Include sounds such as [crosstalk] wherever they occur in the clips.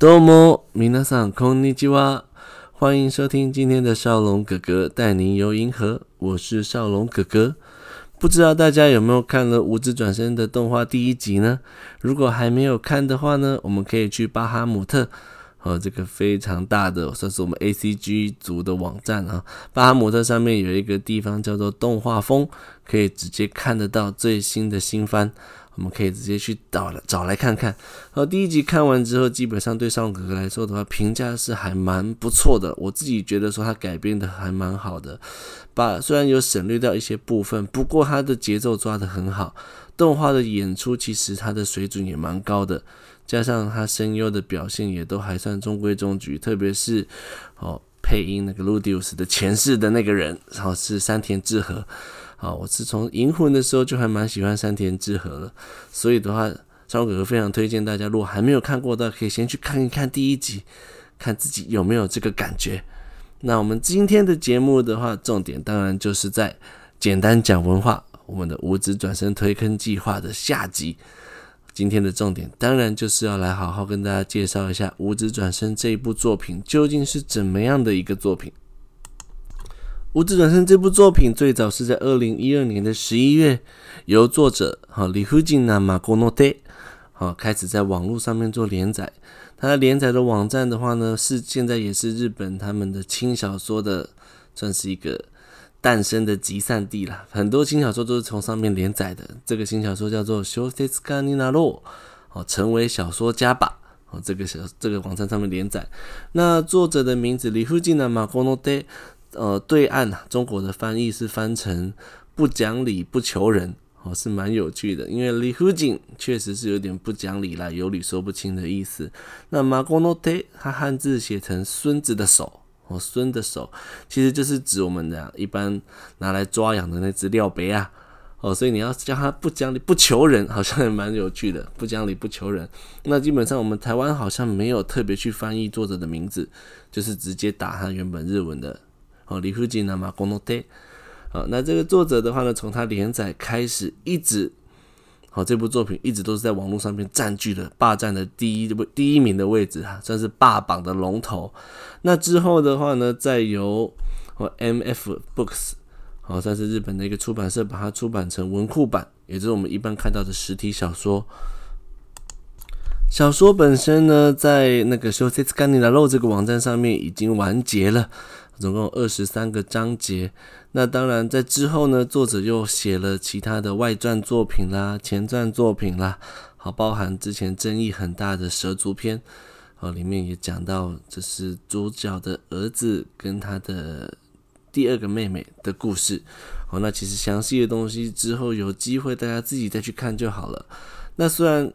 どうも，皆さんこんにちは，欢迎收听今天的少龙葛格带您游银河，我是少龙葛格。不知道大家有没有看了《无职转生》的动画第一集呢？如果还没有看的话呢，我们可以去巴哈姆特。哦，这个非常大的算是我们 A C G 组的网站啊，巴哈姆特上面有一个地方叫做动画疯，可以直接看得到最新的新番， 我们可以直接去找来找来看看。好，第一集看完之后，基本上对少龙葛格来说的话，评价是还蛮不错的。我自己觉得说他改编的还蛮好的，把虽然有省略掉一些部分，不过他的节奏抓得很好，动画的演出其实他的水准也蛮高的。加上他声优的表现也都还算中规中矩，特别是哦配音那个 Rudeus 的前世的那个人，然后是山田智和，啊，我是从银魂的时候就还蛮喜欢山田智和了，所以的话，超哥哥非常推荐大家，如果还没有看过的，可以先去看一看第一集，看自己有没有这个感觉。那我们今天的节目的话，重点当然就是在简单讲文化，我们的无职转生推坑计划的下集。今天的重点当然就是要来好好跟大家介绍一下《无职转生》这一部作品究竟是怎么样的一个作品。《无职转生》这部作品最早是在二零一二年的十一月，由作者哈理不尽那马国诺德好开始在网络上面做连载。他连载的网站的话呢，是现在也是日本他们的轻小说的算是一个。诞生的集散地啦，很多轻小说都是从上面连载的。这个新小说叫做《小说家になろう》，哦，成为小说家吧。哦，这个小这个网站上面连载。那作者的名字理不尽那马国诺德， 呃，对岸中国的翻译是翻成“不讲理不求人”，哦，是蛮有趣的。因为理不尽确实是有点不讲理啦，有理说不清的意思。那马国诺德，他汉字写成“孙子的手”。哦孙的手，其实就是指我们的一般拿来抓痒的那只廖杯啊。哦，所以你要叫他不讲理不求人，好像也蛮有趣的。不讲理不求人，那基本上我们台湾好像没有特别去翻译作者的名字，就是直接打他原本日文的哦，理不尽那马国诺德。好，那这个作者的话呢，从他连载开始一直。好，这部作品一直都是在网络上面占据了霸占的第一位第一名的位置哈，算是霸榜的龙头。那之后的话呢，再由 MF Books，好，算是日本的一个出版社把它出版成文库版，也就是我们一般看到的实体小说。小说本身呢，在那个小说家になろう这个网站上面已经完结了。 总共二十三个章节，那当然在之后呢，作者又写了其他的外传作品啦、前传作品啦，好，包含之前争议很大的蛇族篇，哦，里面也讲到这是主角的儿子跟他的第二个妹妹的故事，哦，那其实详细的东西之后有机会大家自己再去看就好了。那虽然。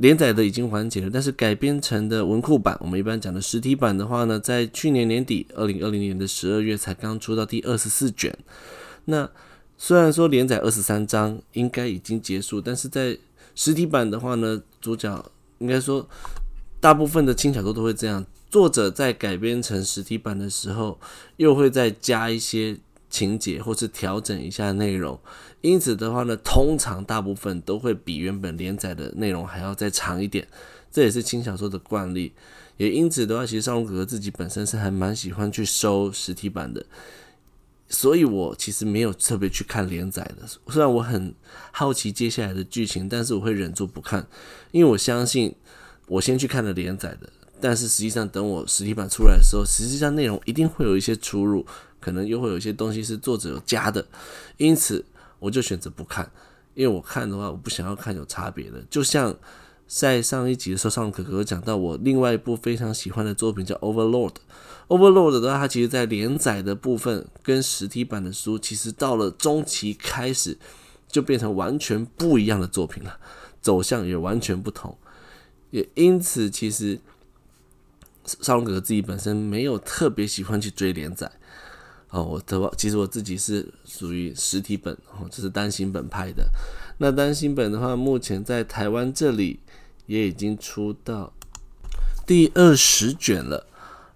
连载的已经完结了，但是改编成的文库版，我们一般讲的实体版的话呢，在去年年底，二零二零年的十二月才刚出到第二十四卷。那虽然说连载二十三章应该已经结束，但是在实体版的话呢，主角应该说大部分的轻小说都会这样，作者在改编成实体版的时候，又会再加一些。情节或是调整一下内容，因此的话呢，通常大部分都会比原本连载的内容还要再长一点，这也是轻小说的惯例。也因此的话，其实少龙哥哥自己本身是还蛮喜欢去收实体版的，所以我其实没有特别去看连载的。虽然我很好奇接下来的剧情，但是我会忍住不看，因为我相信我先去看了连载的，但是实际上等我实体版出来的时候，实际上内容一定会有一些出入。可能又会有一些东西是作者有加的，因此我就选择不看，因为我看的话，我不想要看有差别的。就像在上一集的时候，少龙葛格讲到我另外一部非常喜欢的作品叫《Overlord》，Overlord 的话，它其实在连载的部分跟实体版的书，其实到了中期开始就变成完全不一样的作品了，走向也完全不同。也因此，其实少龙葛格自己本身没有特别喜欢去追连载。哦，我的话，其实我自己是属于实体本，哦，这是单行本派的。那单行本的话，目前在台湾这里也已经出到第二十卷了。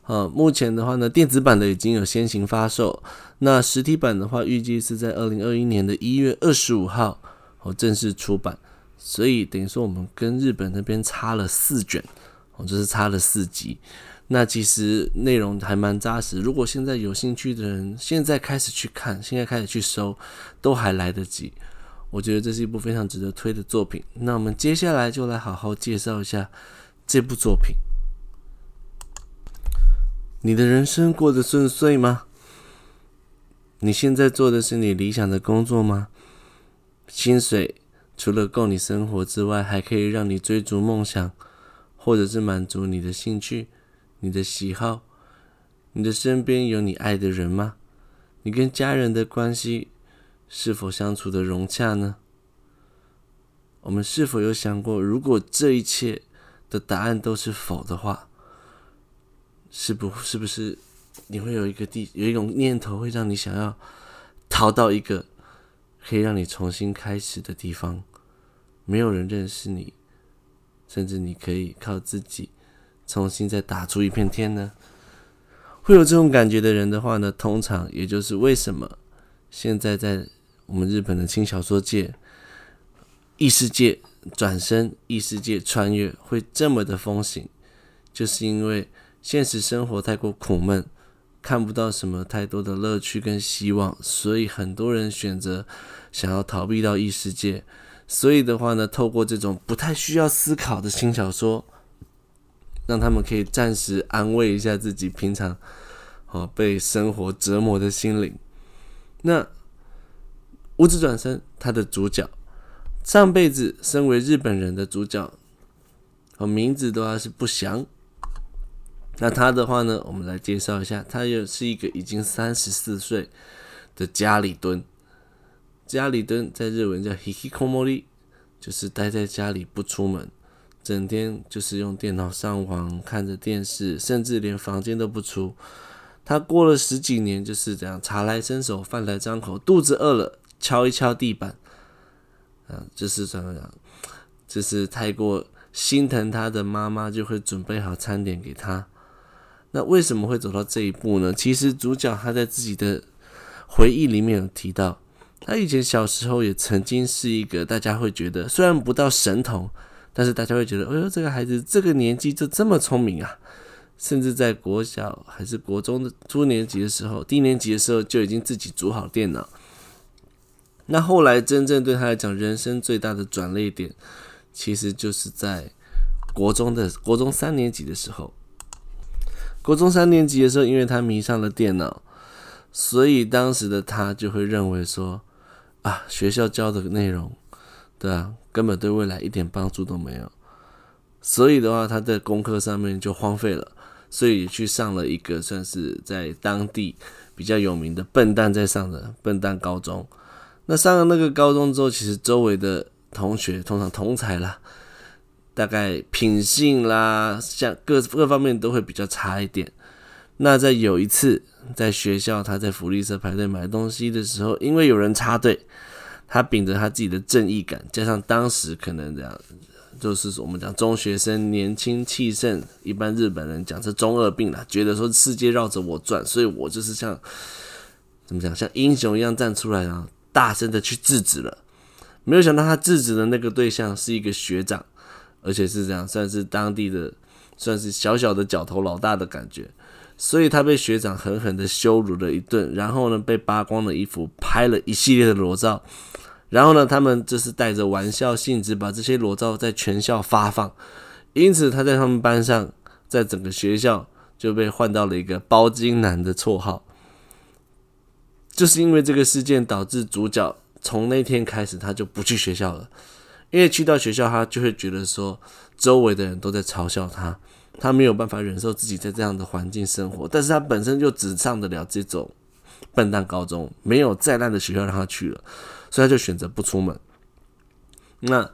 哦，目前的话呢，电子版的已经有先行发售，那实体版的话，预计是在二零二一年的一月二十五号哦正式出版。所以等于说，我们跟日本那边差了四卷。哦就是差了四集。那其实内容还蛮扎实，如果现在有兴趣的人，现在开始去看，现在开始去搜，都还来得及。我觉得这是一部非常值得推的作品。那我们接下来就来好好介绍一下这部作品。你的人生过得顺遂吗？你现在做的是你理想的工作吗？薪水除了够你生活之外，还可以让你追逐梦想，或者是满足你的兴趣、你的喜好。你的身边有你爱的人吗？你跟家人的关系？是否相处的融洽呢？我们是否有想过，如果这一切的答案都是否的话，是不是不是你会有一个地有一种念头，会让你想要逃到一个可以让你重新开始的地方？没有人认识你，甚至你可以靠自己重新再打出一片天呢？会有这种感觉的人的话呢，通常也就是为什么现在在。我们日本的轻小说界，异世界转身、异世界穿越会这么的风行，就是因为现实生活太过苦闷，看不到什么太多的乐趣跟希望，所以很多人选择想要逃避到异世界。所以的话呢，透过这种不太需要思考的轻小说，让他们可以暂时安慰一下自己平常哦被生活折磨的心灵。那。无职转身，他的主角上辈子身为日本人的主角，哦名字的话是不详。那他的话呢，我们来介绍一下，他又是一个已经三十四岁的家里蹲。家里蹲在日文叫 hikikomori，就是待在家里不出门，整天就是用电脑上网，看着电视，甚至连房间都不出。他过了十几年就是这样，茶来伸手，饭来张口，肚子饿了。敲一敲地板，啊，就是怎么样，就是太过心疼他的妈妈，就会准备好餐点给他。那为什么会走到这一步呢？其实主角他在自己的回忆里面有提到，他以前小时候也曾经是一个大家会觉得虽然不到神童，但是大家会觉得，哎呦，这个孩子这个年纪就这么聪明啊！甚至在国小还是国中的初年级的时候，低年级的时候就已经自己组好电脑。那后来真正对他来讲，人生最大的转捩点，其实就是在国中的国中三年级的时候。国中三年级的时候，因为他迷上了电脑，所以当时的他就会认为说，啊，学校教的内容，对啊，根本对未来一点帮助都没有。所以的话，他在功课上面就荒废了，所以去上了一个算是在当地比较有名的笨蛋在上的笨蛋高中。那上了那个高中之后，其实周围的同学通常同才啦，大概品性啦，像各各方面都会比较差一点。那在有一次在学校，他在福利社排队买东西的时候，因为有人插队，他秉着他自己的正义感，加上当时可能这样，就是我们讲中学生年轻气盛，一般日本人讲是中二病啦，觉得说世界绕着我转，所以我就是像怎么讲，像英雄一样站出来啊。大声的去制止了，没有想到他制止的那个对象是一个学长，而且是这样，算是当地的，算是小小的角头老大的感觉，所以他被学长狠狠的羞辱了一顿，然后呢，被扒光了衣服，拍了一系列的裸照，然后呢，他们就是带着玩笑性质把这些裸照在全校发放，因此他在他们班上，在整个学校就被换到了一个包金男的绰号。就是因为这个事件导致主角从那天开始他就不去学校了，因为去到学校他就会觉得说周围的人都在嘲笑他，他没有办法忍受自己在这样的环境生活，但是他本身就只上得了这种笨蛋高中，没有再烂的学校让他去了，所以他就选择不出门。那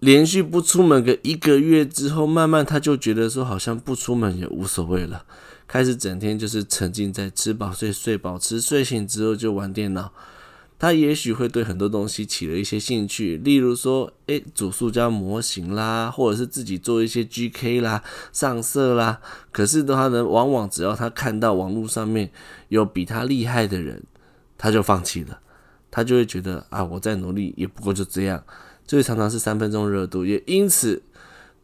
连续不出门个一个月之后，慢慢他就觉得说好像不出门也无所谓了。开始整天就是沉浸在吃饱睡、睡饱吃，睡醒之后就玩电脑。他也许会对很多东西起了一些兴趣，例如说，诶，主塑胶模型啦，或者是自己做一些 GK 啦、上色啦。可是的话呢，往往只要他看到网络上面有比他厉害的人，他就放弃了。他就会觉得啊，我再努力也不过就这样。所以常常是三分钟热度，也因此。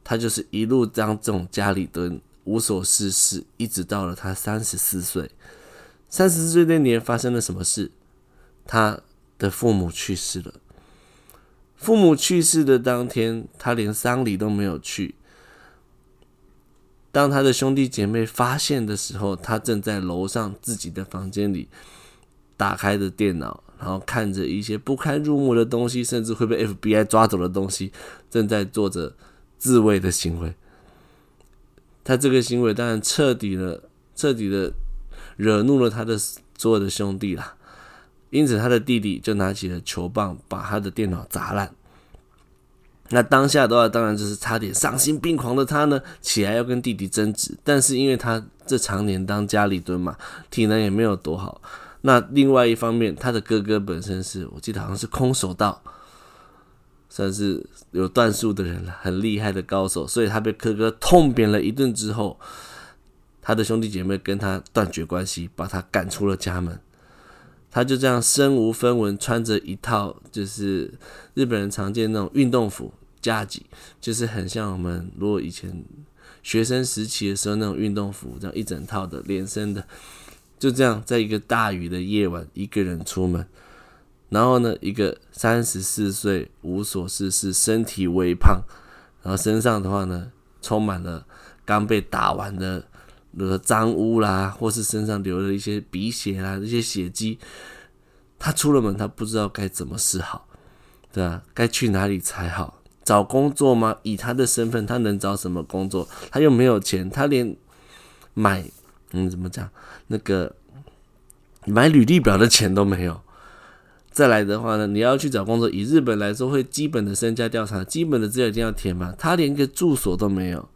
他就是一路当这种家里蹲，无所事事，一直到了他三十四岁。三十四岁那年发生了什么事？他的父母去世了。父母去世的当天，他连丧礼都没有去。当他的兄弟姐妹发现的时候，他正在楼上自己的房间里打开着电脑，然后看着一些不堪入目的东西，甚至会被 FBI 抓走的东西，正在做着自卫的行为。他这个行为当然彻底了，彻底的惹怒了他的所有的兄弟啦。因此，他的弟弟就拿起了球棒，把他的电脑砸烂。那当下的话，当然就是差点丧心病狂的他呢，起来要跟弟弟争执。但是因为他这常年当家里蹲嘛，体能也没有多好。那另外一方面，他的哥哥本身是我记得好像是空手道，算是有段数的人了，很厉害的高手。所以他被哥哥痛扁了一顿之后，他的兄弟姐妹跟他断绝关系，把他赶出了家门。他就这样身无分文，穿着一套就是日本人常见那种运动服，夹击，就是很像我们如果以前学生时期的时候那种运动服，这样一整套的连身的，就这样在一个大雨的夜晚，一个人出门，然后呢，一个三十四岁无所事事，身体微胖，然后身上的话呢，充满了刚被打完的。的脏污啦，或是身上流了一些鼻血啦，这些血迹，他出了门，他不知道该怎么是好，对吧？该去哪里才好？找工作吗？以他的身份，他能找什么工作？他又没有钱，他连买嗯怎么讲那个买履历表的钱都没有。再来的话呢，你要去找工作，以日本来说，会基本的身家调查，基本的资料一定要填嘛。他连个住所都没有。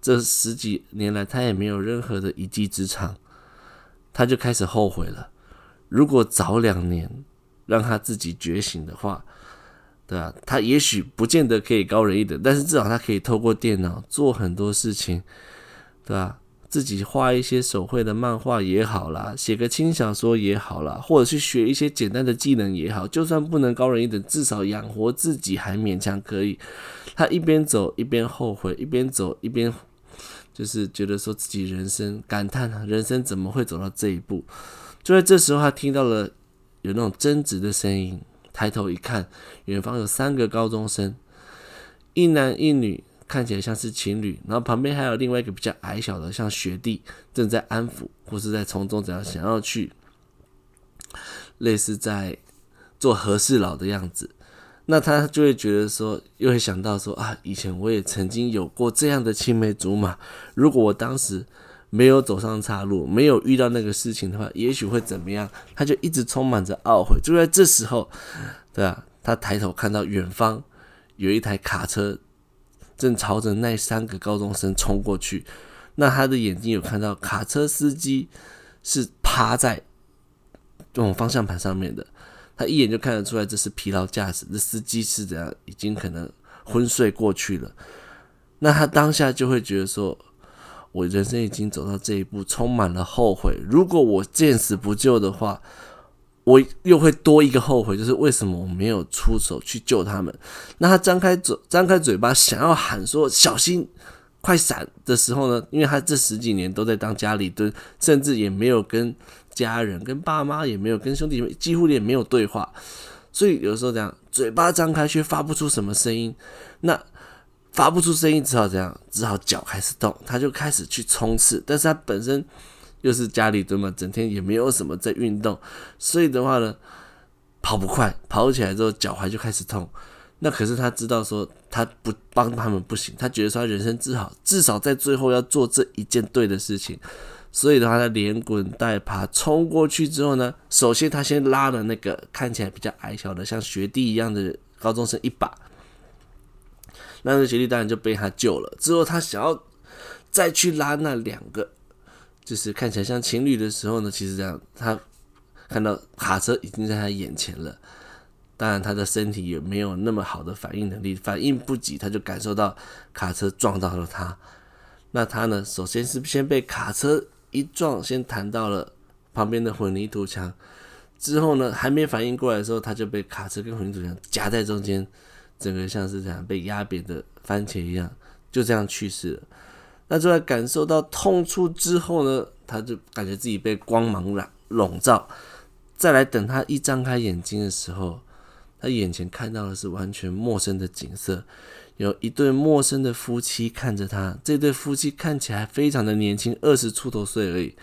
这十几年来，他也没有任何的一技之长，他就开始后悔了。如果早两年让他自己觉醒的话，对吧？他也许不见得可以高人一等，但是至少他可以透过电脑做很多事情，对吧？自己画一些手绘的漫画也好啦，写个轻小说也好啦，或者去学一些简单的技能也好，就算不能高人一等，至少养活自己还勉强可以。他一边走一边后悔，一边走一边。就是觉得说自己人生感叹啊，人生怎么会走到这一步？就在这时候，他听到了有那种争执的声音，抬头一看，远方有三个高中生，一男一女，看起来像是情侣，然后旁边还有另外一个比较矮小的，像学弟，正在安抚或是在从中怎样想要去，类似在做和事佬的样子。那他就会觉得说，又会想到说啊，以前我也曾经有过这样的青梅竹马，如果我当时没有走上岔路，没有遇到那个事情的话，也许会怎么样？他就一直充满着懊悔。就在这时候，对啊，他抬头看到远方有一台卡车正朝着那三个高中生冲过去，那他的眼睛有看到卡车司机是趴在这种方向盘上面的。他一眼就看得出来，这是疲劳驾驶，这司机是怎样，已经可能昏睡过去了。那他当下就会觉得说，我人生已经走到这一步，充满了后悔。如果我见死不救的话，我又会多一个后悔，就是为什么我没有出手去救他们？那他张开嘴，张开嘴巴想要喊说“小心，快闪”的时候呢？因为他这十几年都在当家里蹲，甚至也没有跟。家人跟爸妈也没有，跟兄弟们几乎也没有对话，所以有时候这样，嘴巴张开却发不出什么声音，那发不出声音，只好这样，只好脚开始动，他就开始去冲刺，但是他本身又是家里蹲嘛，整天也没有什么在运动，所以的话呢，跑不快，跑起来之后脚踝就开始痛，那可是他知道说他不帮他们不行，他觉得说他人生至少至少在最后要做这一件对的事情。所以的话，他连滚带爬冲过去之后呢，首先他先拉了那个看起来比较矮小的像学弟一样的高中生一把，那个学弟当然就被他救了。之后他想要再去拉那两个，就是看起来像情侣的时候呢，其实这样他看到卡车已经在他眼前了，当然他的身体也没有那么好的反应能力，反应不及，他就感受到卡车撞到了他。那他呢，首先是先被卡车。一撞，先弹到了旁边的混凝土墙，之后呢，还没反应过来的时候，他就被卡车跟混凝土墙夹在中间，整个像是这样被压扁的番茄一样，就这样去世了。那就在感受到痛处之后呢，他就感觉自己被光芒笼笼罩。再来等他一张开眼睛的时候，他眼前看到的是完全陌生的景色，有一对陌生的夫妻看着他。这对夫妻看起来非常的年轻，二十出头岁而已，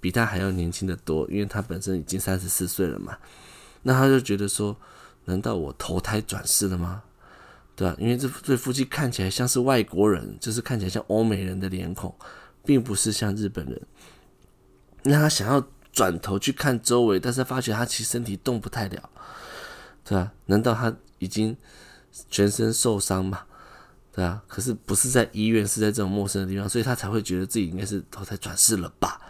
比他还要年轻的多，因为他本身已经三十四岁了嘛。那他就觉得说，难道我投胎转世了吗？对吧？因为这对夫妻看起来像是外国人，就是看起来像欧美人的脸孔，并不是像日本人。那他想要转头去看周围，但是发觉他其实身体动不太了，对吧？难道他已经全身受伤吗？对啊？可是不是在医院，是在这种陌生的地方，所以他才会觉得自己应该是投胎转世了吧，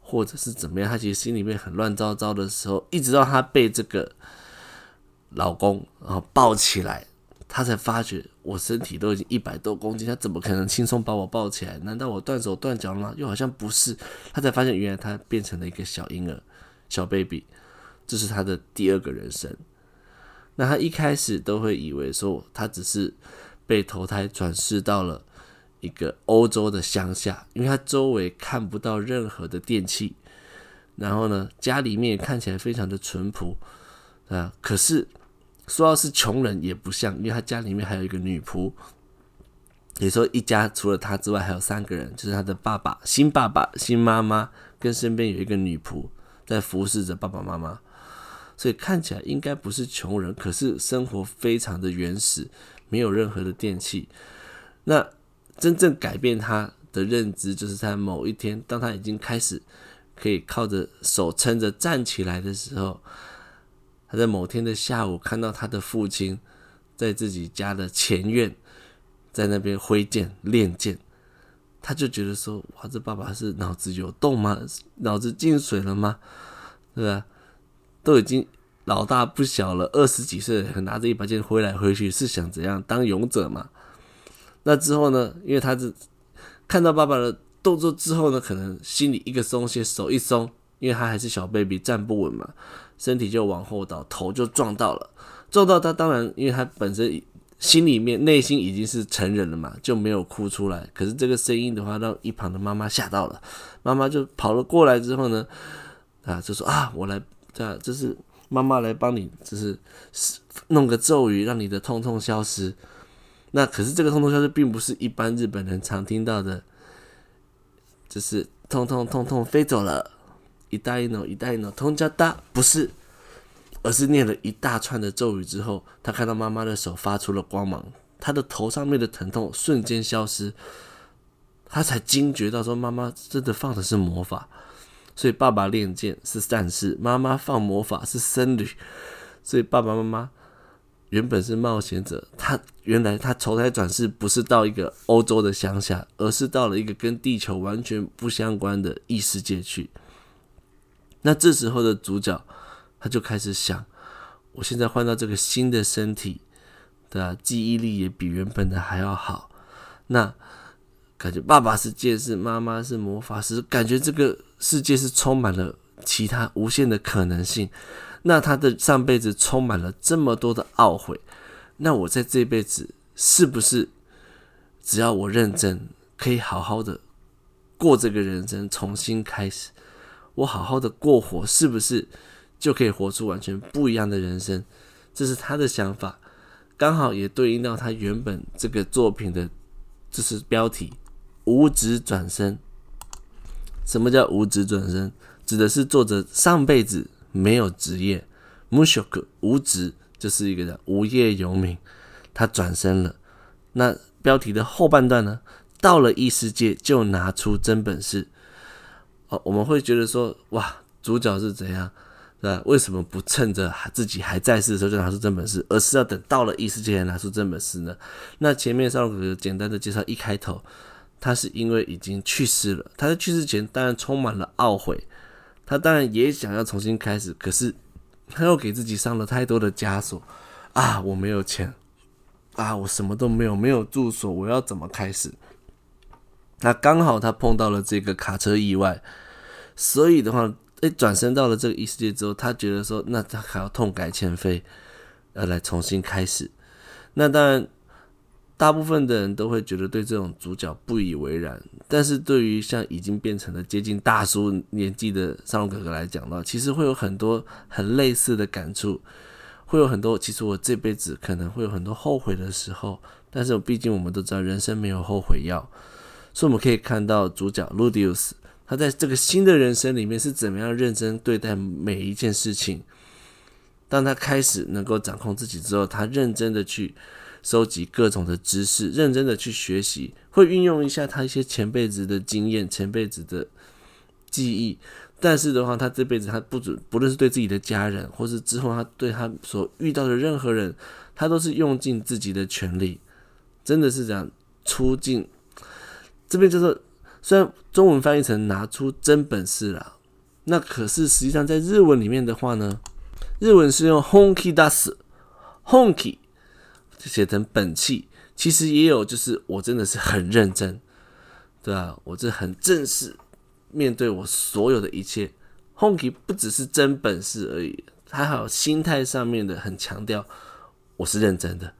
或者是怎么样？他其实心里面很乱糟糟的时候，一直到他被这个老公然后抱起来。他才发觉我身体都已经一百多公斤，他怎么可能轻松把我抱起来？难道我断手断脚了吗？又好像不是。他才发现，原来他变成了一个小婴儿，小 baby，这是他的第二个人生。那他一开始都会以为说，他只是被投胎转世到了一个欧洲的乡下，因为他周围看不到任何的电器，然后呢，家里面看起来非常的淳朴啊。可是。说要是穷人也不像，因为他家里面还有一个女仆，也说一家除了他之外还有三个人，就是他的爸爸、新爸爸、新妈妈跟身边有一个女仆在服侍着爸爸妈妈，所以看起来应该不是穷人，可是生活非常的原始，没有任何的电器。那真正改变他的认知，就是在某一天，当他已经开始可以靠着手撑着站起来的时候。他在某天的下午看到他的父亲在自己家的前院，在那边挥剑练剑，他就觉得说：“哇，这爸爸是脑子有洞吗？脑子进水了吗？对吧？都已经老大不小了，二十几岁，拿着一把剑挥来挥去，是想怎样当勇者嘛？那之后呢？因为他是看到爸爸的动作之后呢，可能心里一个松懈，手一松，因为他还是小 baby，站不稳嘛。”身体就往后倒，头就撞到了，撞到他。当然，因为他本身心里面内心已经是成人了嘛，就没有哭出来。可是这个声音的话，让一旁的妈妈吓到了。妈妈就跑了过来之后呢，啊，就说啊，我来，这就是妈妈来帮你，就是弄个咒语，让你的痛痛消失。那可是这个痛痛消失，并不是一般日本人常听到的，就是痛痛痛痛飞走了。一大一脑，一大一脑，通加大不是，而是念了一大串的咒语之后，他看到妈妈的手发出了光芒，他的头上面的疼痛瞬间消失，他才惊觉到说妈妈真的放的是魔法，所以爸爸练剑是战士，妈妈放魔法是僧侣，所以爸爸妈妈原本是冒险者，他原来他投胎转世不是到一个欧洲的乡下，而是到了一个跟地球完全不相关的异世界去。那这时候的主角，他就开始想：我现在换到这个新的身体，对啊，记忆力也比原本的还要好。那感觉爸爸是剑士，妈妈是魔法师，感觉这个世界是充满了其他无限的可能性。那他的上辈子充满了这么多的懊悔，那我在这辈子是不是只要我认真，可以好好的过这个人生，重新开始？我好好的过活，是不是就可以活出完全不一样的人生？这是他的想法，刚好也对应到他原本这个作品的，就是标题“无职转生”。什么叫无职转生？指的是作者上辈子没有职业，无职无职就是一个人无业游民，他转生了。那标题的后半段呢？到了异世界就拿出真本事。哦我们会觉得说，哇，主角是怎样，对吧？为什么不趁着自己还在世的时候就拿出真本事，而是要等到了异世界才拿出真本事呢？那前面少龙哥哥简单的介绍，一开头，他是因为已经去世了，他在去世前当然充满了懊悔，他当然也想要重新开始，可是他又给自己上了太多的枷锁啊！我没有钱啊，我什么都没有，没有住所，我要怎么开始？那刚好他碰到了这个卡车意外。所以的话，诶，转身到了这个异世界之后，他觉得说，那他还要痛改前非，要，来重新开始。那当然，大部分的人都会觉得对这种主角不以为然。但是对于像已经变成了接近大叔年纪的少龙哥哥来讲呢，其实会有很多很类似的感触，会有很多。其实我这辈子可能会有很多后悔的时候，但是毕竟我们都知道人生没有后悔药，所以我们可以看到主角 Rudius，他在这个新的人生里面是怎么样认真对待每一件事情。当他开始能够掌控自己之后，他认真的去收集各种的知识，认真的去学习，会运用一下他一些前辈子的经验、前辈子的记忆。但是的话，他这辈子他不准，不论是对自己的家人，或是之后他对他所遇到的任何人，他都是用尽自己的全力，真的是这样出尽。这边就是虽然中文翻译成拿出真本事了，那可是实际上在日文里面的话呢？日文是用 honki das honki 就写成本气，其实也有就是我真的是很认真，对吧？我这很正式面对我所有的一切。honki 不只是真本事而已，他还有心态上面的很强调，我是认真的，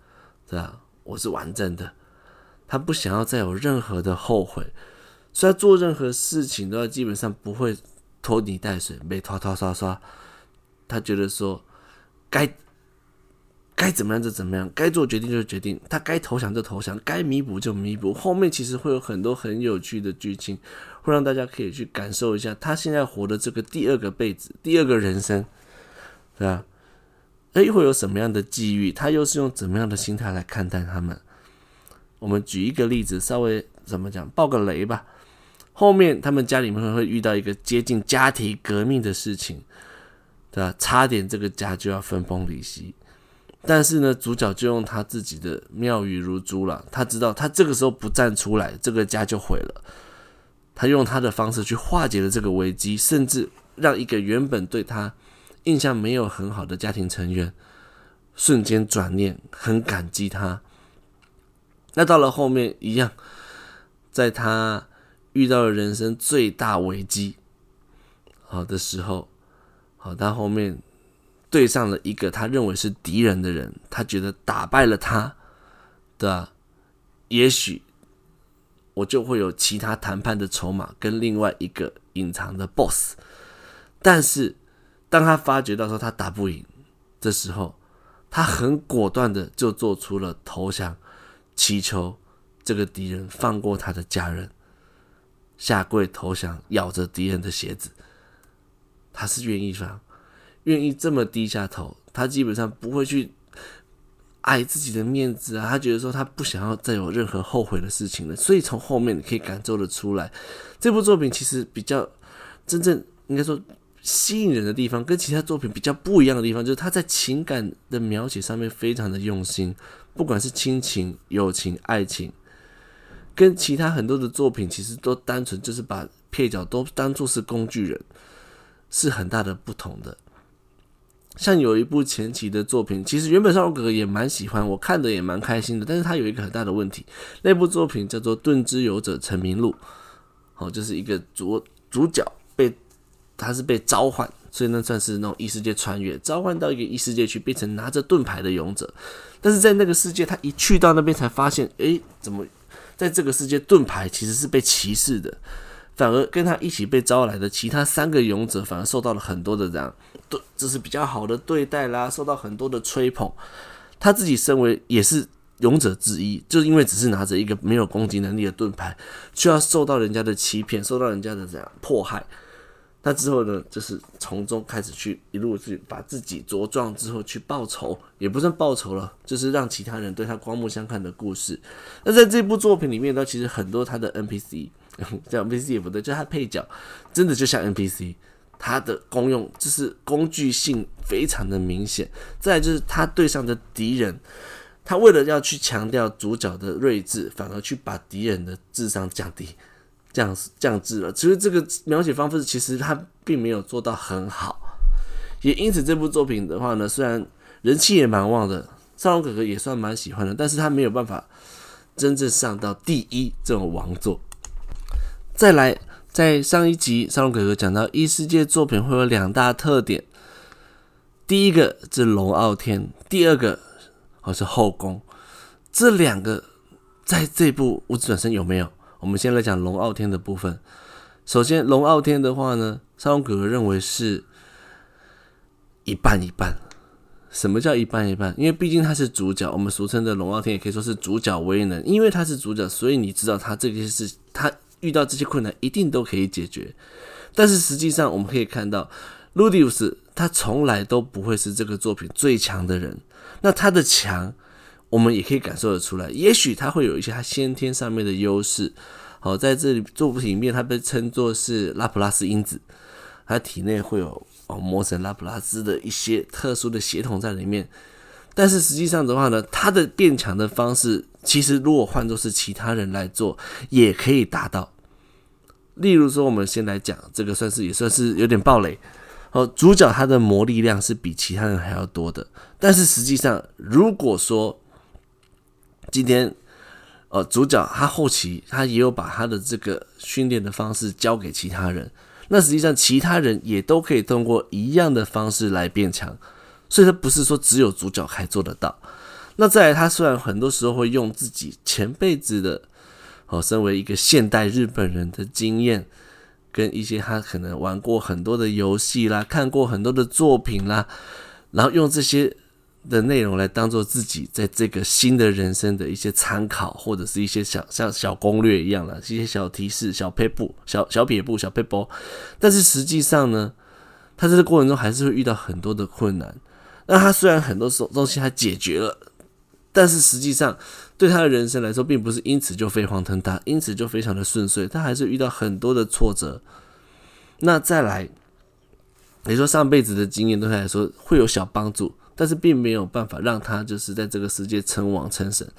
对吧？我是完整的，他不想要再有任何的后悔，所以他做任何事情都要基本上不会拖泥带水，没拖拖刷刷。他觉得说，该该怎么样就怎么样，该做决定就决定，他该投降就投降，该弥补就弥补。后面其实会有很多很有趣的剧情，会让大家可以去感受一下他现在活的这个第二个辈子，第二个人生，对吧？哎，会有什么样的际遇？他又是用怎么样的心态来看待他们？我们举一个例子，稍微怎么讲，爆个雷吧。后面他们家里面会遇到一个接近家庭革命的事情。对吧？差点这个家就要分崩离析，但是呢，主角就用他自己的妙语如珠了。他知道，他这个时候不站出来，这个家就毁了。他用他的方式去化解了这个危机，甚至让一个原本对他印象没有很好的家庭成员瞬间转念，很感激他。那到了后面一样，在他遇到了人生最大危机好的时候。好，他后面对上了一个他认为是敌人的人，他觉得打败了他，对吧？也许我就会有其他谈判的筹码跟另外一个隐藏的 BOSS。但是当他发觉到说他打不赢的时候，他很果断的就做出了投降，祈求这个敌人放过他的家人，下跪投降，咬着敌人的鞋子。他是愿意放，愿意这么低下头，他基本上不会去爱自己的面子啊。他觉得说他不想要再有任何后悔的事情了。所以从后面你可以感受得出来，这部作品其实比较真正应该说吸引人的地方，跟其他作品比较不一样的地方，就是他在情感的描写上面非常的用心，不管是亲情、友情、爱情，跟其他很多的作品其实都单纯就是把配角都当做是工具人。是很大的不同的，像有一部前期的作品，其实原本少龙葛格也蛮喜欢，我看的也蛮开心的，但是他有一个很大的问题，那部作品叫做《盾之勇者成名录》，好，就是一个主主角被他是被召唤，所以那算是那种异世界穿越，召唤到一个异世界去，变成拿着盾牌的勇者，但是在那个世界，他一去到那边才发现，诶，怎么在这个世界盾牌其实是被歧视的。反而跟他一起被招来的其他三个勇者，反而受到了很多的这样对，这是比较好的对待啦，受到很多的吹捧。他自己身为也是勇者之一，就因为只是拿着一个没有攻击能力的盾牌，却要受到人家的欺骗，受到人家的这样迫害。那之后呢，就是从中开始去一路去把自己茁壮之后去报仇，也不算报仇了，就是让其他人对他刮目相看的故事。那在这部作品里面呢，其实很多他的 NPC。[laughs] 这 NPC 也不对，就他配角真的就像 NPC，他的功用就是工具性非常的明显。再就是他对上的敌人，他为了要去强调主角的睿智，反而去把敌人的智商降低，降降智了。其实这个描写方式其实他并没有做到很好，也因此这部作品的话呢，虽然人气也蛮旺的，少龙哥哥也算蛮喜欢的，但是他没有办法真正上到第一这种王座。再来，在上一集少龙哥哥讲到异世界作品会有两大特点，第一个是龙傲天，第二个哦是后宫。这两个在这部无职转生有没有？我们先来讲龙傲天的部分。首先，龙傲天的话呢，少龙哥哥认为是一半一半。什么叫一半一半？因为毕竟他是主角，我们俗称的龙傲天也可以说是主角威能。因为他是主角，所以你知道他这些事，他遇到这些困难一定都可以解决。但是实际上，我们可以看到，路迪乌斯他从来都不会是这个作品最强的人。那他的强，我们也可以感受得出来。也许他会有一些他先天上面的优势。好，在这里作品里面，他被称作是拉普拉斯因子，他体内会有哦。魔神拉普拉斯的一些特殊的血统在里面，但是实际上的话呢，他的变强的方式，其实如果换作是其他人来做，也可以达到。例如说，我们先来讲这个，算是也算是有点暴雷。哦，主角他的魔力量是比其他人还要多的，但是实际上，如果说今天，呃，主角他后期他也有把他的这个训练的方式交给其他人。那实际上，其他人也都可以通过一样的方式来变强，所以他不是说只有主角才做得到。那再来，他虽然很多时候会用自己前辈子的，哦，身为一个现代日本人的经验，跟一些他可能玩过很多的游戏啦，看过很多的作品啦，然后用这些。的内容来当做自己在这个新的人生的一些参考，或者是一些小像小攻略一样的，一些小提示、小撇步、小小撇步、小撇步。但是实际上呢，他在这个过程中还是会遇到很多的困难。那他虽然很多东东西他解决了，但是实际上对他的人生来说，并不是因此就飞黄腾达，因此就非常的顺遂。他还是遇到很多的挫折。那再来，你说上辈子的经验对他来说会有小帮助。但是并没有办法让他就是在这个世界称王称神。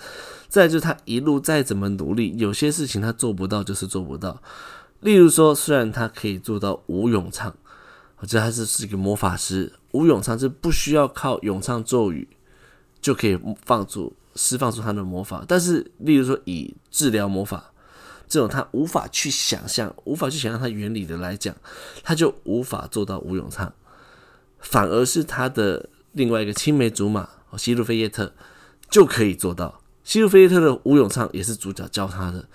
再就是他一路再怎么努力，有些事情他做不到，就是做不到。例如说，虽然他可以做到无咏唱，我觉得他是是一个魔法师，无咏唱是不需要靠咏唱咒语就可以放出释放出他的魔法。但是，例如说以治疗魔法这种他无法去想象、无法去想象它原理的来讲，他就无法做到无咏唱，反而是他的。另外一个青梅竹马西，路菲耶特就可以做到。西路菲耶特的无咏唱也是主角教他的，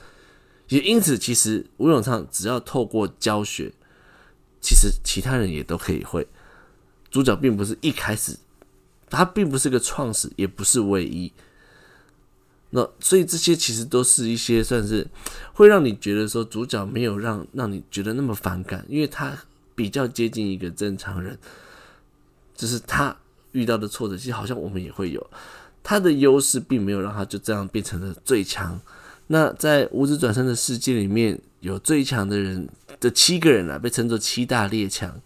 也因此，其实无咏唱只要透过教学，其实其他人也都可以会。主角并不是一开始，他并不是个创始，也不是唯一。那所以这些其实都是一些算是会让你觉得说主角没有让让你觉得那么反感，因为他比较接近一个正常人，就是他。遇到的挫折，其实好像我们也会有。他的优势并没有让他就这样变成了最强。那在无职转身的世界里面，有最强的人的七个人啊，被称作七大列强。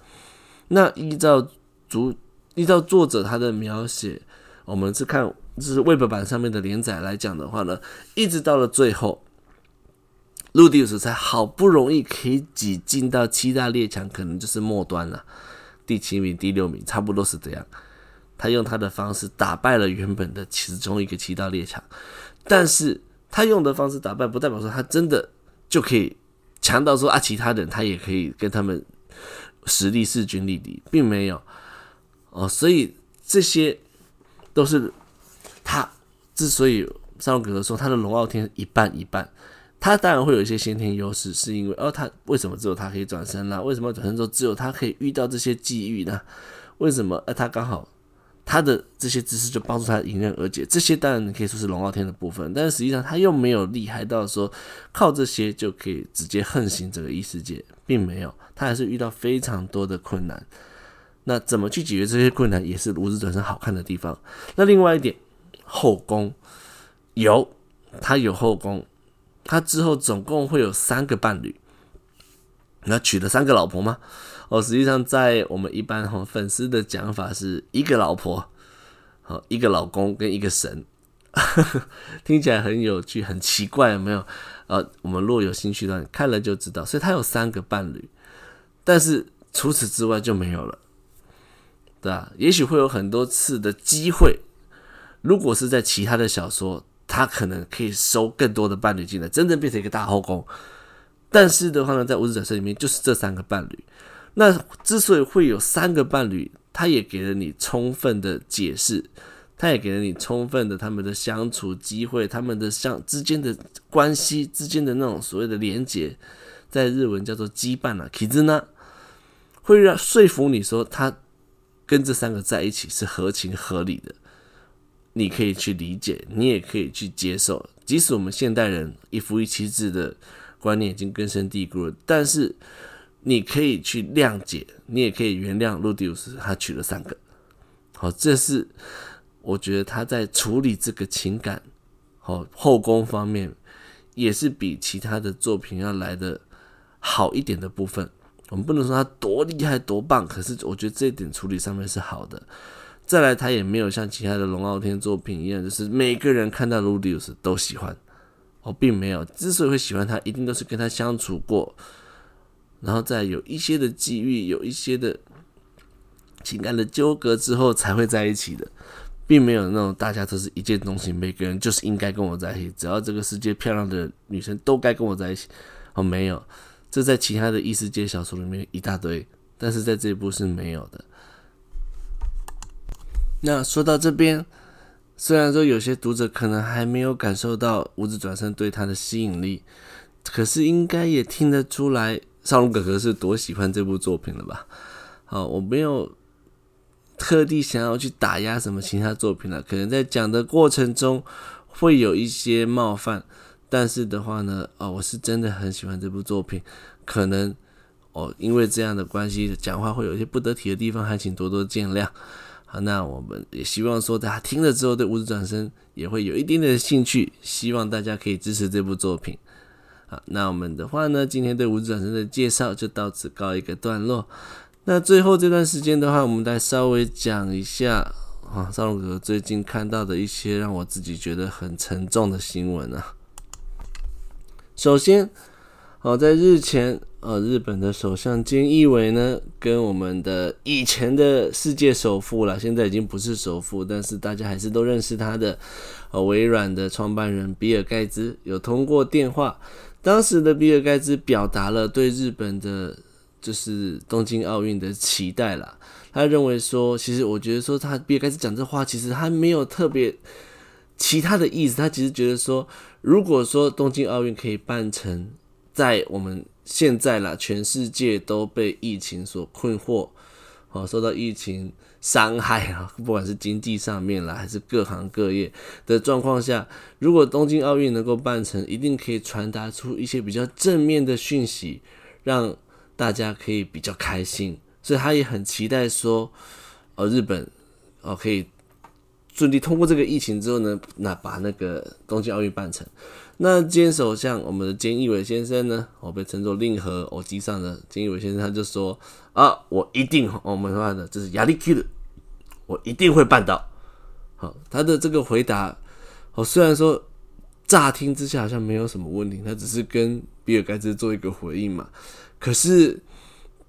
那依照主依照作者他的描写，我们是看就是 Web 版上面的连载来讲的话呢，一直到了最后，路迪乌斯才好不容易可以挤进到七大列强，可能就是末端了，第七名、第六名，差不多是这样。他用他的方式打败了原本的其中一个七大列强，但是他用的方式打败，不代表说他真的就可以强到说啊，其他人他也可以跟他们实力势均力敌，并没有哦，所以这些都是他之所以上龙格说他的龙傲天一半一半，他当然会有一些先天优势，是因为哦，他为什么只有他可以转身呢？为什么转身之后只有他可以遇到这些际遇呢？为什么？呃，他刚好。他的这些知识就帮助他迎刃而解，这些当然可以说是龙傲天的部分，但实际上他又没有厉害到说靠这些就可以直接横行这个异世界，并没有，他还是遇到非常多的困难。那怎么去解决这些困难，也是无职转生好看的地方。那另外一点，后宫有他有后宫，他之后总共会有三个伴侣，那娶了三个老婆吗？哦，实际上在我们一般哈粉丝的讲法是一个老婆，好一个老公跟一个神，听起来很有趣，很奇怪，有没有？呃，我们若有兴趣的话，看了就知道。所以他有三个伴侣，但是除此之外就没有了，对吧？也许会有很多次的机会，如果是在其他的小说，他可能可以收更多的伴侣进来，真正变成一个大后宫。但是的话呢，在无职转生里面，就是这三个伴侣。那之所以会有三个伴侣，他也给了你充分的解释，他也给了你充分的他们的相处机会，他们的相之间的关系之间的那种所谓的连结，在日文叫做羁绊啊，Kizuna，会让说服你说他跟这三个在一起是合情合理的，你可以去理解，你也可以去接受，即使我们现代人一夫一妻制的观念已经根深蒂固了，但是你可以去谅解，你也可以原谅路迪乌斯他娶了三个，好，这是我觉得他在处理这个情感，好后宫方面也是比其他的作品要来的好一点的部分。我们不能说他多厉害多棒，可是我觉得这一点处理上面是好的。再来，他也没有像其他的龙傲天作品一样，就是每个人看到路迪乌斯都喜欢。我并没有，之所以会喜欢他，一定都是跟他相处过，然后再有一些的际遇，有一些的情感的纠葛之后才会在一起的，并没有那种大家都是一见钟情，每个人就是应该跟我在一起，只要这个世界漂亮的女生都该跟我在一起。哦，没有，这在其他的异世界小说里面一大堆，但是在这一部是没有的。那说到这边。虽然说有些读者可能还没有感受到五指转生对他的吸引力，可是应该也听得出来少龙哥哥是多喜欢这部作品了吧？好，我没有特地想要去打压什么其他作品了，可能在讲的过程中会有一些冒犯，但是的话呢，哦，我是真的很喜欢这部作品，可能哦因为这样的关系讲话会有一些不得体的地方，还请多多见谅。好，那我们也希望说，大家听了之后对无职转生也会有一点点的兴趣，希望大家可以支持这部作品。好，那我们的话呢，今天对无职转生的介绍就到此告一个段落。那最后这段时间的话，我们再稍微讲一下啊，少龙哥最近看到的一些让我自己觉得很沉重的新闻啊。首先，好，在日前。呃，日本的首相菅义伟呢，跟我们的以前的世界首富了，现在已经不是首富，但是大家还是都认识他的，呃，微软的创办人比尔盖茨有通过电话。当时的比尔盖茨表达了对日本的，就是东京奥运的期待啦。他认为说，其实我觉得说他比尔盖茨讲这话，其实他没有特别其他的意思，他其实觉得说，如果说东京奥运可以办成在我们。现在啦，全世界都被疫情所困惑，哦，受到疫情伤害啊，[laughs] 不管是经济上面啦，还是各行各业的状况下，如果东京奥运能够办成，一定可以传达出一些比较正面的讯息，让大家可以比较开心。所以他也很期待说，哦，日本哦可以顺利通过这个疫情之后呢，那把那个东京奥运办成。那菅首相，我们的菅义伟先生呢？我被称作令和偶机上的菅义伟先生，他就说啊，我一定，我们说的这是压力 Q 的，我一定会办到。好，他的这个回答，我，虽然说乍听之下好像没有什么问题，他只是跟比尔盖茨做一个回应嘛。可是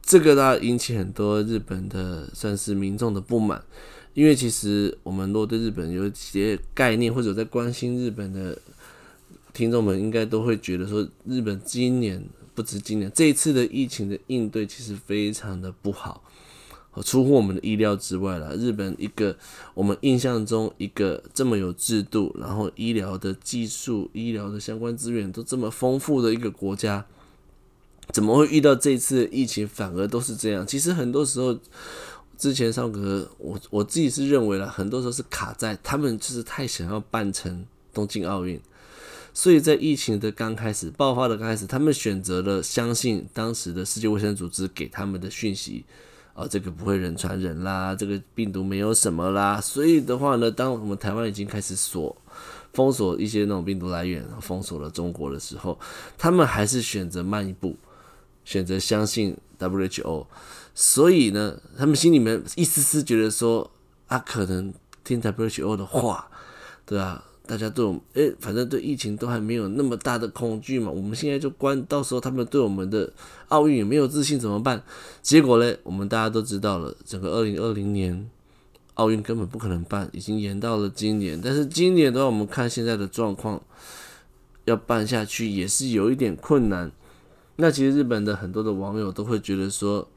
这个呢，引起很多日本的算是民众的不满，因为其实我们如果对日本有一些概念，或者在关心日本的。听众们应该都会觉得说，日本今年不止今年这一次的疫情的应对其实非常的不好，出乎我们的意料之外了。日本一个我们印象中一个这么有制度，然后医疗的技术、医疗的相关资源都这么丰富的一个国家，怎么会遇到这次疫情反而都是这样？其实很多时候，之前上个我我自己是认为了，很多时候是卡在他们就是太想要办成东京奥运。所以在疫情的刚开始爆发的刚开始，他们选择了相信当时的世界卫生组织给他们的讯息，啊，这个不会人传人啦，这个病毒没有什么啦。所以的话呢，当我们台湾已经开始锁封锁一些那种病毒来源，封锁了中国的时候，他们还是选择慢一步，选择相信 WHO。所以呢，他们心里面一丝丝觉得说，啊，可能听 WHO 的话，对吧？大家对我，诶，反正对疫情都还没有那么大的恐惧嘛。我们现在就关，到时候他们对我们的奥运也没有自信怎么办？结果呢，我们大家都知道了，整个二零二零年奥运根本不可能办，已经延到了今年。但是今年的话，我们看现在的状况，要办下去也是有一点困难。那其实日本的很多的网友都会觉得说，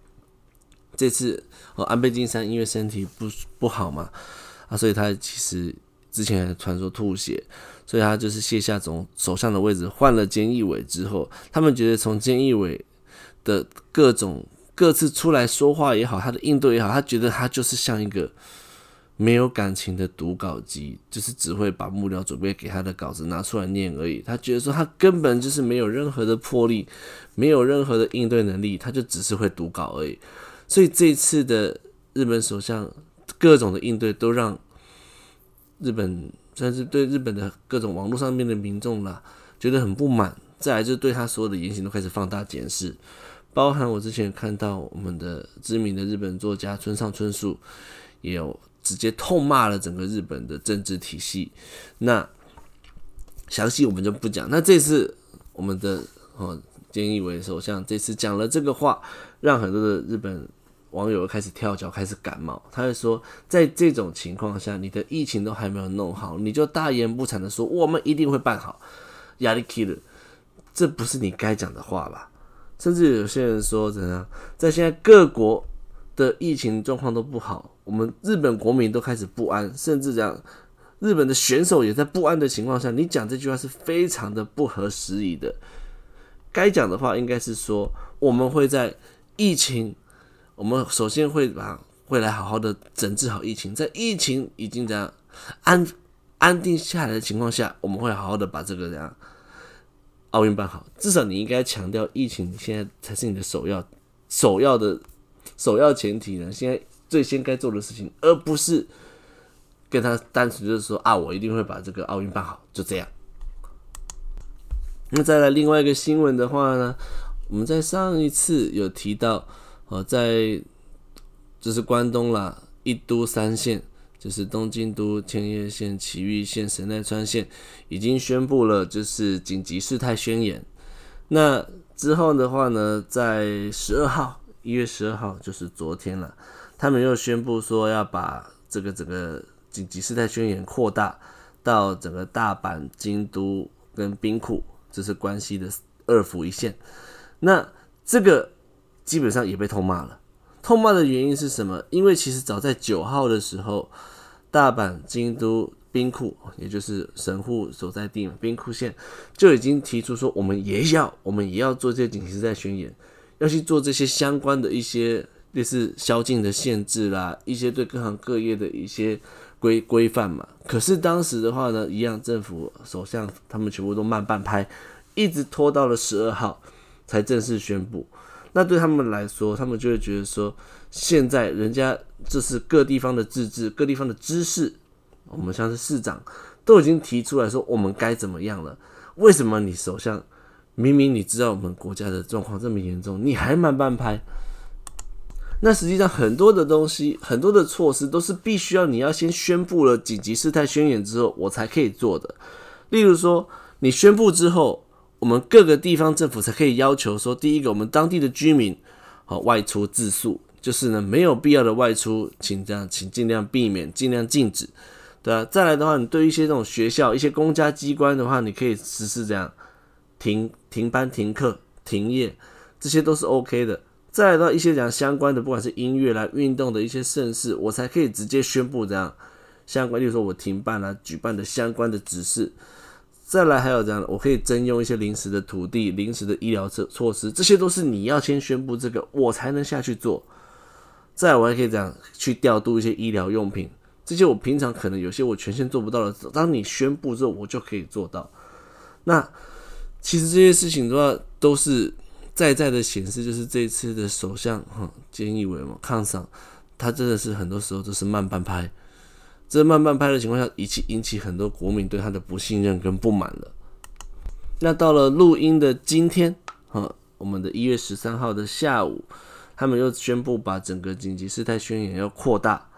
这次哦安倍晋三因为身体不不好嘛。啊，所以他其实之前传说吐血，所以他就是卸下总首相的位置，换了菅义伟之后，他们觉得从菅义伟的各种各自出来说话也好，他的应对也好，他觉得他就是像一个。没有感情的读稿机，就是只会把幕僚准备给他的稿子拿出来念而已。他觉得说他根本就是没有任何的魄力，没有任何的应对能力，他就只是会读稿而已。所以这次的日本首相各种的应对，都让日本算是对日本的各种网络上面的民众啦，觉得很不满。再来就对他所有的言行都开始放大检视，包含我之前看到我们的知名的日本作家村上春树也有。直接痛骂了整个日本的政治体系，那详细我们就不讲。那这次我们的哦，菅义伟首相这次讲了这个话，让很多的日本网友开始跳脚，开始感冒。他就说，在这种情况下，你的疫情都还没有弄好，你就大言不惭的说我们一定会办好，压力 kill，，这不是你该讲的话吧？甚至有些人说怎样，在现在各国的疫情状况都不好。我们日本国民都开始不安，甚至讲日本的选手也在不安的情况下，你讲这句话是非常的不合时宜的。该讲的话应该是说，我们会在疫情，我们首先会把会来好好的整治好疫情，在疫情已经这样安安定下来的情况下，我们会好好的把这个这样奥运办好。至少你应该强调，疫情现在才是你的首要、首要的、首要前提呢。现在。最先该做的事情，而不是跟他单纯就是说啊，我一定会把这个奥运办好，就这样。那再来另外一个新闻的话呢，我们在上一次有提到，哦，在就是关东啦，一都三县，就是东京都、千叶县、埼玉县、神奈川县，已经宣布了就是紧急事态宣言。那之后的话呢，在十二号，一月十二号，就是昨天了。他们又宣布说要把这个整个紧急事态宣言扩大到整个大阪、京都跟兵库，这是关西的二府一县。那这个基本上也被痛骂了。痛骂的原因是什么？因为其实早在九号的时候，大阪、京都、兵库，也就是神户所在地嘛，兵库县就已经提出说，我们也要，我们也要做这些紧急事态宣言，要去做这些相关的一些。类似宵禁的限制啦，一些对各行各业的一些规规范嘛。可是当时的话呢，一样政府首相他们全部都慢半拍，一直拖到了十二号才正式宣布。那对他们来说，他们就会觉得说，现在人家这是各地方的自治，各地方的知识，我们像是市长都已经提出来说，我们该怎么样了？为什么你首相明明你知道我们国家的状况这么严重，你还慢半拍？那实际上很多的东西，很多的措施都是必须要你要先宣布了紧急事态宣言之后，我才可以做的。例如说，你宣布之后，我们各个地方政府才可以要求说，第一个，我们当地的居民好外出自肃，就是呢没有必要的外出，请这样，请尽量避免，尽量禁止，对啊。再来的话，你对一些这种学校、一些公家机关的话，你可以实施这样停停班、停课、停业，这些都是 OK 的。再到一些讲相关的，不管是音乐啦、运动的一些盛事，我才可以直接宣布这样相关，例如说我停办啦、举办的相关的指示。再来还有这样的，我可以征用一些临时的土地、临时的医疗措措施，这些都是你要先宣布这个，我才能下去做。再来我还可以这样去调度一些医疗用品，这些我平常可能有些我权限做不到的，当你宣布之后，我就可以做到。那其实这些事情的话，都是。在在的显示，就是这次的首相哈，菅义伟嘛，抗上，他真的是很多时候都是慢半拍。这慢半拍的情况下，引起引起很多国民对他的不信任跟不满了。那到了录音的今天，哈，我们的一月十三号的下午，他们又宣布把整个紧急事态宣言要扩大。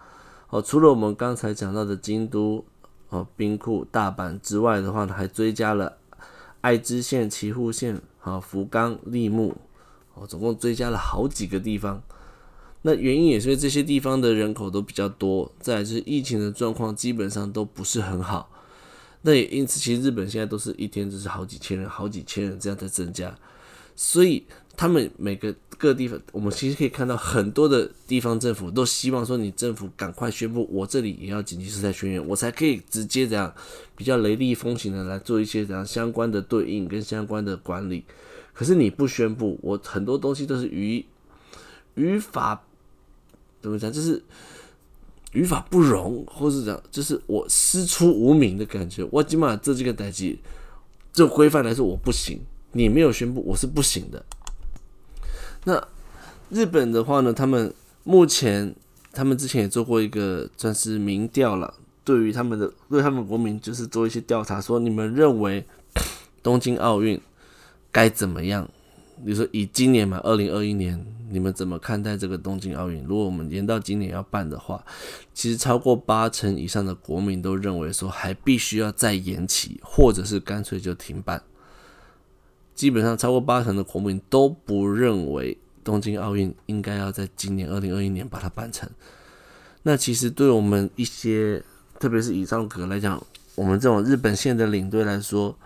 哦，除了我们刚才讲到的京都、哦兵库、大阪之外的话呢，还追加了爱知县、岐阜县。啊，福冈、立木，哦，总共追加了好几个地方。那原因也是因为这些地方的人口都比较多，再来就是疫情的状况基本上都不是很好。那也因此，其实日本现在都是一天就是好几千人、好几千人这样在增加。所以他们每个各地方，我们其实可以看到很多的地方政府都希望说，你政府赶快宣布，我这里也要紧急事态宣言，我才可以直接这样比较雷厉风行的来做一些这样相关的对应跟相关的管理。可是你不宣布，我很多东西都是于于法怎么讲，就是于法不容，或是讲就是我师出无名的感觉。我起码这几个代际，这规范来说我不行，你没有宣布我是不行的。那日本的话呢，他们目前他们之前也做过一个算是民调了，对于他们的对他们国民就是做一些调查，说你们认为 [coughs] 东京奥运。该怎么样？比如说，以今年嘛，二零二一年，你们怎么看待这个东京奥运？如果我们延到今年要办的话，其实超过八成以上的国民都认为说，还必须要再延期，或者是干脆就停办。基本上，超过八成的国民都不认为东京奥运应该要在今年二零二一年把它办成。那其实对我们一些，特别是以上格来讲，我们这种日本线的领队来说。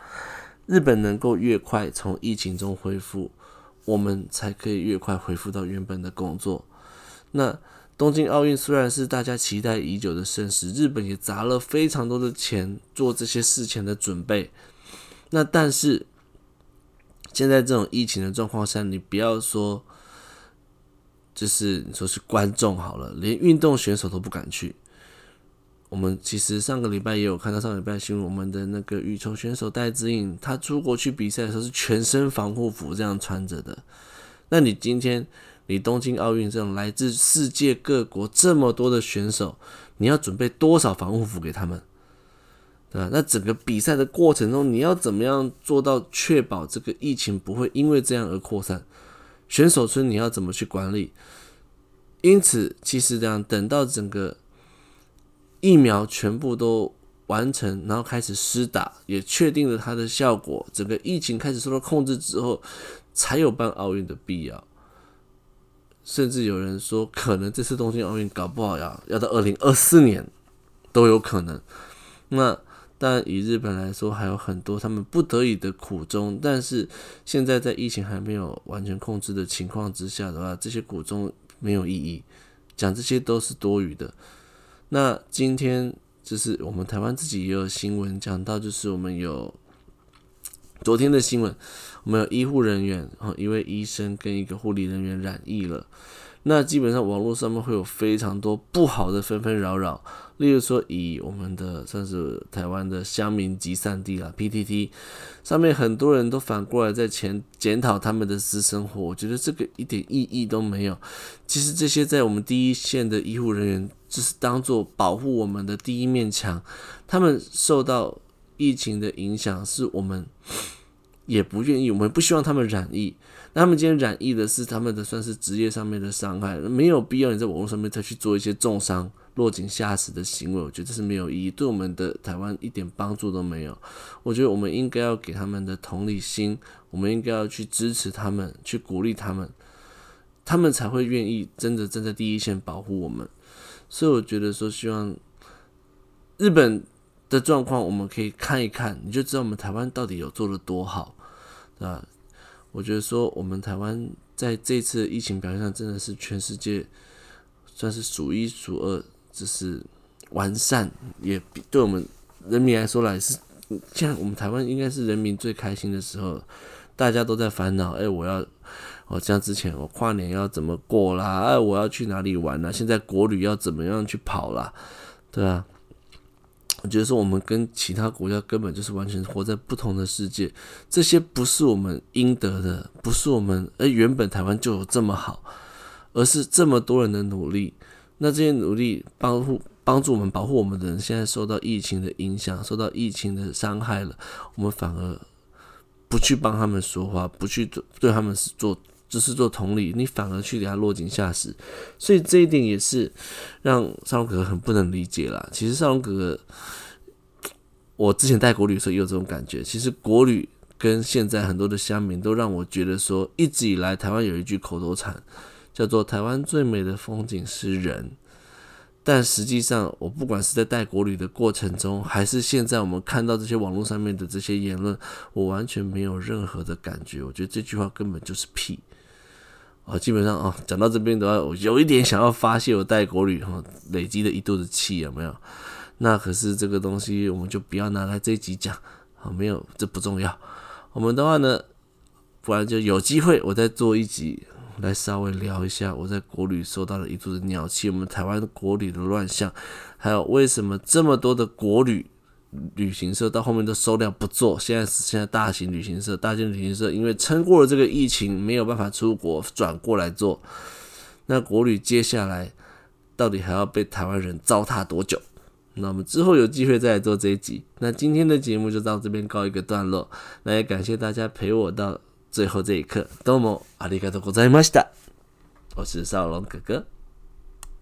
日本能够越快从疫情中恢复，我们才可以越快恢复到原本的工作。那东京奥运虽然是大家期待已久的盛事，日本也砸了非常多的钱做这些事前的准备。那但是现在这种疫情的状况下，你不要说，就是你说是观众好了，连运动选手都不敢去。我们其实上个礼拜也有看到上个礼拜新闻，我们的那个羽球选手戴资颖，他出国去比赛的时候是全身防护服这样穿着的。那你今天你东京奥运这种来自世界各国这么多的选手，你要准备多少防护服给他们？对吧？那整个比赛的过程中，你要怎么样做到确保这个疫情不会因为这样而扩散？选手村你要怎么去管理？因此，其实这样等到整个。疫苗全部都完成，然后开始施打，也确定了它的效果。整个疫情开始受到控制之后，才有办奥运的必要。甚至有人说，可能这次东京奥运搞不好要要到二零二四年都有可能。那但以日本来说，还有很多他们不得已的苦衷。但是现在在疫情还没有完全控制的情况之下的话，这些苦衷没有意义，讲这些都是多余的。那今天就是我们台湾自己也有新闻讲到，就是我们有昨天的新闻，我们有医护人员，然后一位医生跟一个护理人员染疫了。那基本上网络上面会有非常多不好的纷纷扰扰，例如说以我们的算是台湾的乡民集散地啦 PTT 上面很多人都反过来在前检讨他们的私生活，我觉得这个一点意义都没有。其实这些在我们第一线的医护人员，就是当做保护我们的第一面墙，他们受到疫情的影响，是我们也不愿意，我们不希望他们染疫。那他们今天染疫的是他们的算是职业上面的伤害，没有必要你在网络上面再去做一些重伤、落井下石的行为，我觉得这是没有意义，对我们的台湾一点帮助都没有。我觉得我们应该要给他们的同理心，我们应该要去支持他们，去鼓励他们，他们才会愿意真的站在第一线保护我们。所以我觉得说，希望日本的状况我们可以看一看，你就知道我们台湾到底有做的多好，对吧？我觉得说，我们台湾在这次疫情表现上，真的是全世界算是数一数二，就是完善，也对我们人民来说来是，现在我们台湾应该是人民最开心的时候，大家都在烦恼，哎，我要，我像之前我跨年要怎么过啦，哎，我要去哪里玩啦，现在国旅要怎么样去跑啦，对啊。我觉得说我们跟其他国家根本就是完全活在不同的世界，这些不是我们应得的，不是我们，而原本台湾就有这么好，而是这么多人的努力。那这些努力帮助帮助我们保护我们的人，现在受到疫情的影响，受到疫情的伤害了，我们反而不去帮他们说话，不去对他们是做。就是做同理，你反而去给他落井下石，所以这一点也是让少龙哥哥很不能理解啦。其实少龙哥哥，我之前带国旅的时候也有这种感觉。其实国旅跟现在很多的乡民都让我觉得说，一直以来台湾有一句口头禅，叫做“台湾最美的风景是人”。但实际上，我不管是在带国旅的过程中，还是现在我们看到这些网络上面的这些言论，我完全没有任何的感觉。我觉得这句话根本就是屁。哦，基本上哦，讲到这边的话，我有一点想要发泄我带国旅哈累积的一肚子气有没有？那可是这个东西我们就不要拿来这一集讲，好，没有，这不重要。我们的话呢，不然就有机会我再做一集来稍微聊一下我在国旅收到了一肚子鸟气，我们台湾国旅的乱象，还有为什么这么多的国旅。旅行社到后面都收量不做，现在是现在大型旅行社，大型旅行社因为撑过了这个疫情，没有办法出国，转过来做。那国旅接下来到底还要被台湾人糟蹋多久？那我们之后有机会再来做这一集。那今天的节目就到这边告一个段落。那也感谢大家陪我到最后这一刻，どうもありがとうございました。我是少龙哥哥。